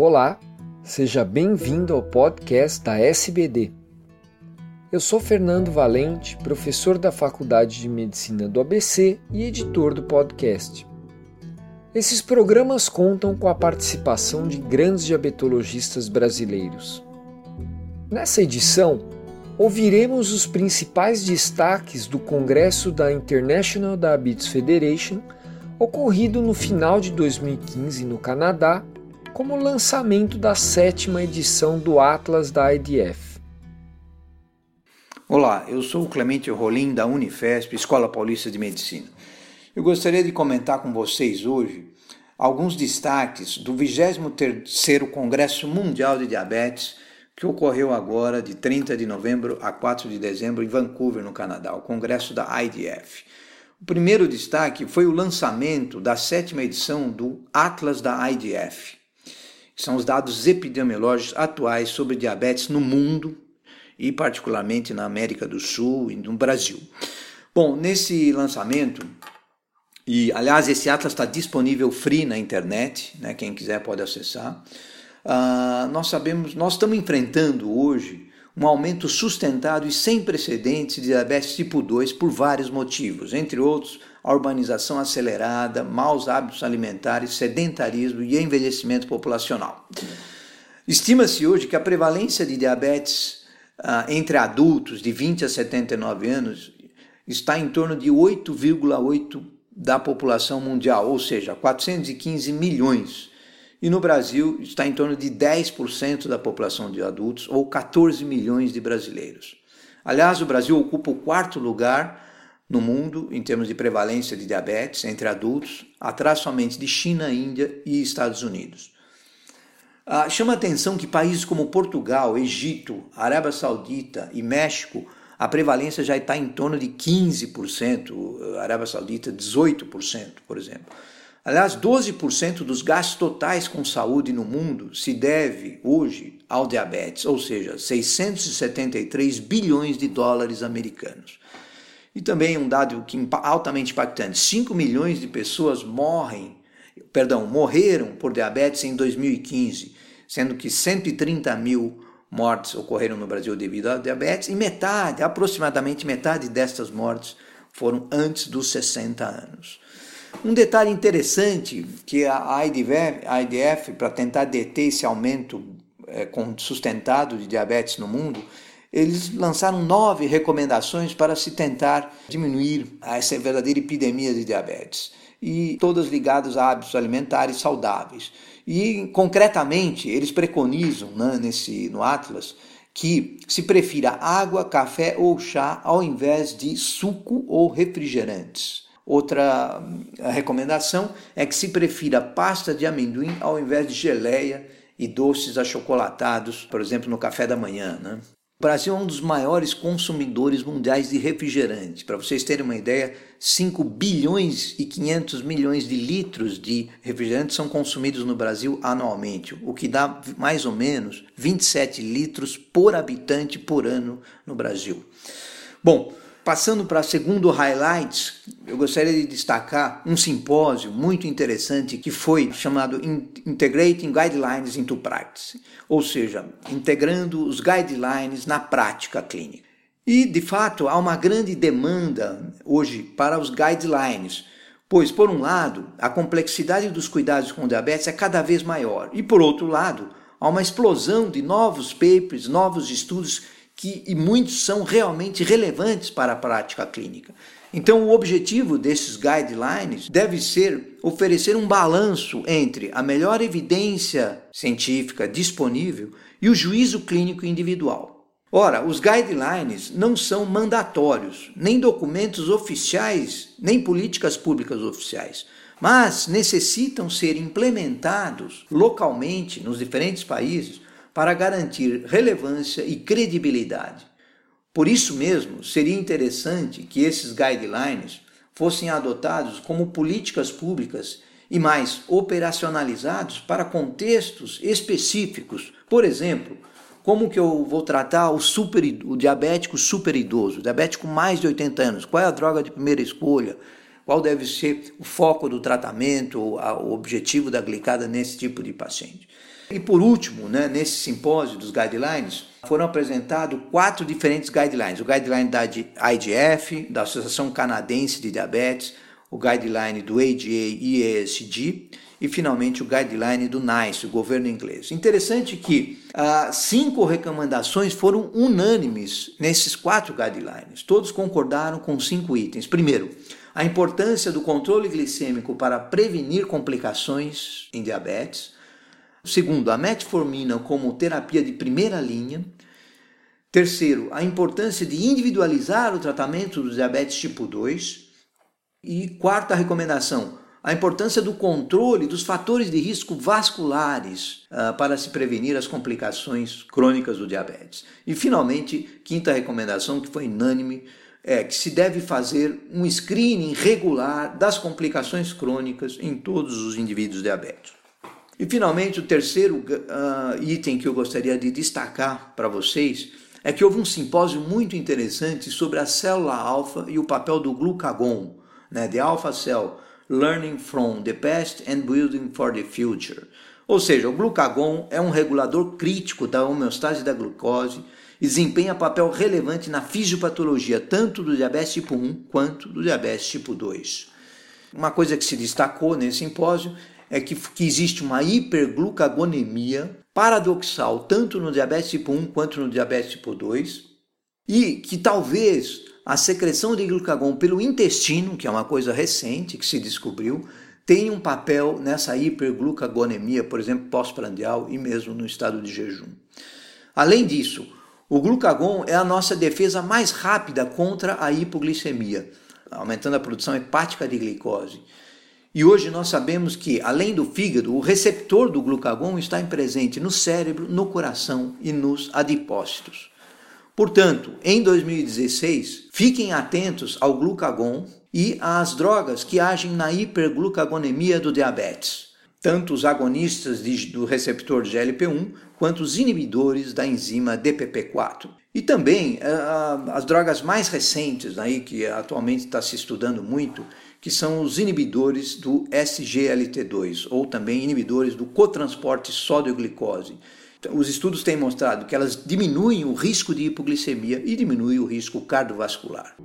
Olá, seja bem-vindo ao podcast da SBD. Eu sou Fernando Valente, professor da Faculdade de Medicina do ABC e editor do podcast. Esses programas contam com a participação de grandes diabetologistas brasileiros. Nessa edição, ouviremos os principais destaques do Congresso da International Diabetes Federation, ocorrido no final de 2015 no Canadá como lançamento da sétima edição do Atlas da IDF. Olá, eu sou o Clemente Rolim da Unifesp, Escola Paulista de Medicina. Eu gostaria de comentar com vocês hoje alguns destaques do 23º Congresso Mundial de Diabetes que ocorreu agora de 30 de novembro a 4 de dezembro em Vancouver, no Canadá, o congresso da IDF. O primeiro destaque foi o lançamento da sétima edição do Atlas da IDF são os dados epidemiológicos atuais sobre diabetes no mundo e particularmente na América do Sul e no Brasil. Bom, nesse lançamento, e aliás esse atlas está disponível free na internet, né, quem quiser pode acessar. Uh, nós sabemos, nós estamos enfrentando hoje um aumento sustentado e sem precedentes de diabetes tipo 2 por vários motivos, entre outros a urbanização acelerada, maus hábitos alimentares, sedentarismo e envelhecimento populacional. Estima-se hoje que a prevalência de diabetes ah, entre adultos de 20 a 79 anos está em torno de 8,8 da população mundial, ou seja, 415 milhões. E no Brasil está em torno de 10% da população de adultos, ou 14 milhões de brasileiros. Aliás, o Brasil ocupa o quarto lugar no mundo em termos de prevalência de diabetes entre adultos, atrás somente de China, Índia e Estados Unidos. Ah, chama atenção que países como Portugal, Egito, Arábia Saudita e México, a prevalência já está em torno de 15%, Arábia Saudita 18%, por exemplo. Aliás, 12% dos gastos totais com saúde no mundo se deve hoje ao diabetes, ou seja, 673 bilhões de dólares americanos. E também um dado que altamente impactante: 5 milhões de pessoas morrem, perdão, morreram por diabetes em 2015, sendo que 130 mil mortes ocorreram no Brasil devido à diabetes e metade, aproximadamente metade destas mortes foram antes dos 60 anos. Um detalhe interessante que a IDF, para tentar deter esse aumento é, sustentado de diabetes no mundo, eles lançaram nove recomendações para se tentar diminuir essa verdadeira epidemia de diabetes, e todas ligadas a hábitos alimentares saudáveis. E, concretamente, eles preconizam né, nesse, no Atlas que se prefira água, café ou chá ao invés de suco ou refrigerantes. Outra hum, recomendação é que se prefira pasta de amendoim ao invés de geleia e doces achocolatados, por exemplo, no café da manhã. Né? O Brasil é um dos maiores consumidores mundiais de refrigerante. Para vocês terem uma ideia, 5 bilhões e 500 milhões de litros de refrigerante são consumidos no Brasil anualmente, o que dá mais ou menos 27 litros por habitante por ano no Brasil. Bom, Passando para segundo highlights, eu gostaria de destacar um simpósio muito interessante que foi chamado Integrating Guidelines into Practice, ou seja, integrando os guidelines na prática clínica. E, de fato, há uma grande demanda hoje para os guidelines, pois, por um lado, a complexidade dos cuidados com diabetes é cada vez maior, e, por outro lado, há uma explosão de novos papers, novos estudos que, e muitos são realmente relevantes para a prática clínica. Então, o objetivo desses guidelines deve ser oferecer um balanço entre a melhor evidência científica disponível e o juízo clínico individual. Ora, os guidelines não são mandatórios, nem documentos oficiais, nem políticas públicas oficiais, mas necessitam ser implementados localmente nos diferentes países para garantir relevância e credibilidade. Por isso mesmo, seria interessante que esses guidelines fossem adotados como políticas públicas e mais operacionalizados para contextos específicos. Por exemplo, como que eu vou tratar o, super, o diabético super idoso, diabético mais de 80 anos? Qual é a droga de primeira escolha? qual deve ser o foco do tratamento, o objetivo da glicada nesse tipo de paciente. E por último, né, nesse simpósio dos guidelines, foram apresentados quatro diferentes guidelines: o guideline da IDF, da Associação Canadense de Diabetes, o guideline do ADA e ESG e finalmente o guideline do NICE, o governo inglês. Interessante que ah, cinco recomendações foram unânimes nesses quatro guidelines. Todos concordaram com cinco itens. Primeiro, a importância do controle glicêmico para prevenir complicações em diabetes. Segundo, a metformina como terapia de primeira linha. Terceiro, a importância de individualizar o tratamento do diabetes tipo 2. E quarta recomendação, a importância do controle dos fatores de risco vasculares uh, para se prevenir as complicações crônicas do diabetes. E, finalmente, quinta recomendação, que foi unânime, é que se deve fazer um screening regular das complicações crônicas em todos os indivíduos diabéticos. E, finalmente, o terceiro uh, item que eu gostaria de destacar para vocês é que houve um simpósio muito interessante sobre a célula alfa e o papel do glucagon, né, de alpha cell, learning from the past and building for the future. Ou seja, o glucagon é um regulador crítico da homeostase da glucose e desempenha papel relevante na fisiopatologia tanto do diabetes tipo 1 quanto do diabetes tipo 2. Uma coisa que se destacou nesse simpósio é que, que existe uma hiperglucagonemia paradoxal tanto no diabetes tipo 1 quanto no diabetes tipo 2 e que talvez a secreção de glucagon pelo intestino, que é uma coisa recente que se descobriu, tem um papel nessa hiperglucagonemia, por exemplo, pós-prandial e mesmo no estado de jejum. Além disso, o glucagon é a nossa defesa mais rápida contra a hipoglicemia, aumentando a produção hepática de glicose. E hoje nós sabemos que, além do fígado, o receptor do glucagon está presente no cérebro, no coração e nos adipócitos. Portanto, em 2016, fiquem atentos ao glucagon e às drogas que agem na hiperglucagonemia do diabetes, tanto os agonistas de, do receptor de GLP-1 quanto os inibidores da enzima DPP-4. E também uh, as drogas mais recentes aí que atualmente está se estudando muito, que são os inibidores do SGLT2 ou também inibidores do cotransporte sódio-glicose os estudos têm mostrado que elas diminuem o risco de hipoglicemia e diminuem o risco cardiovascular.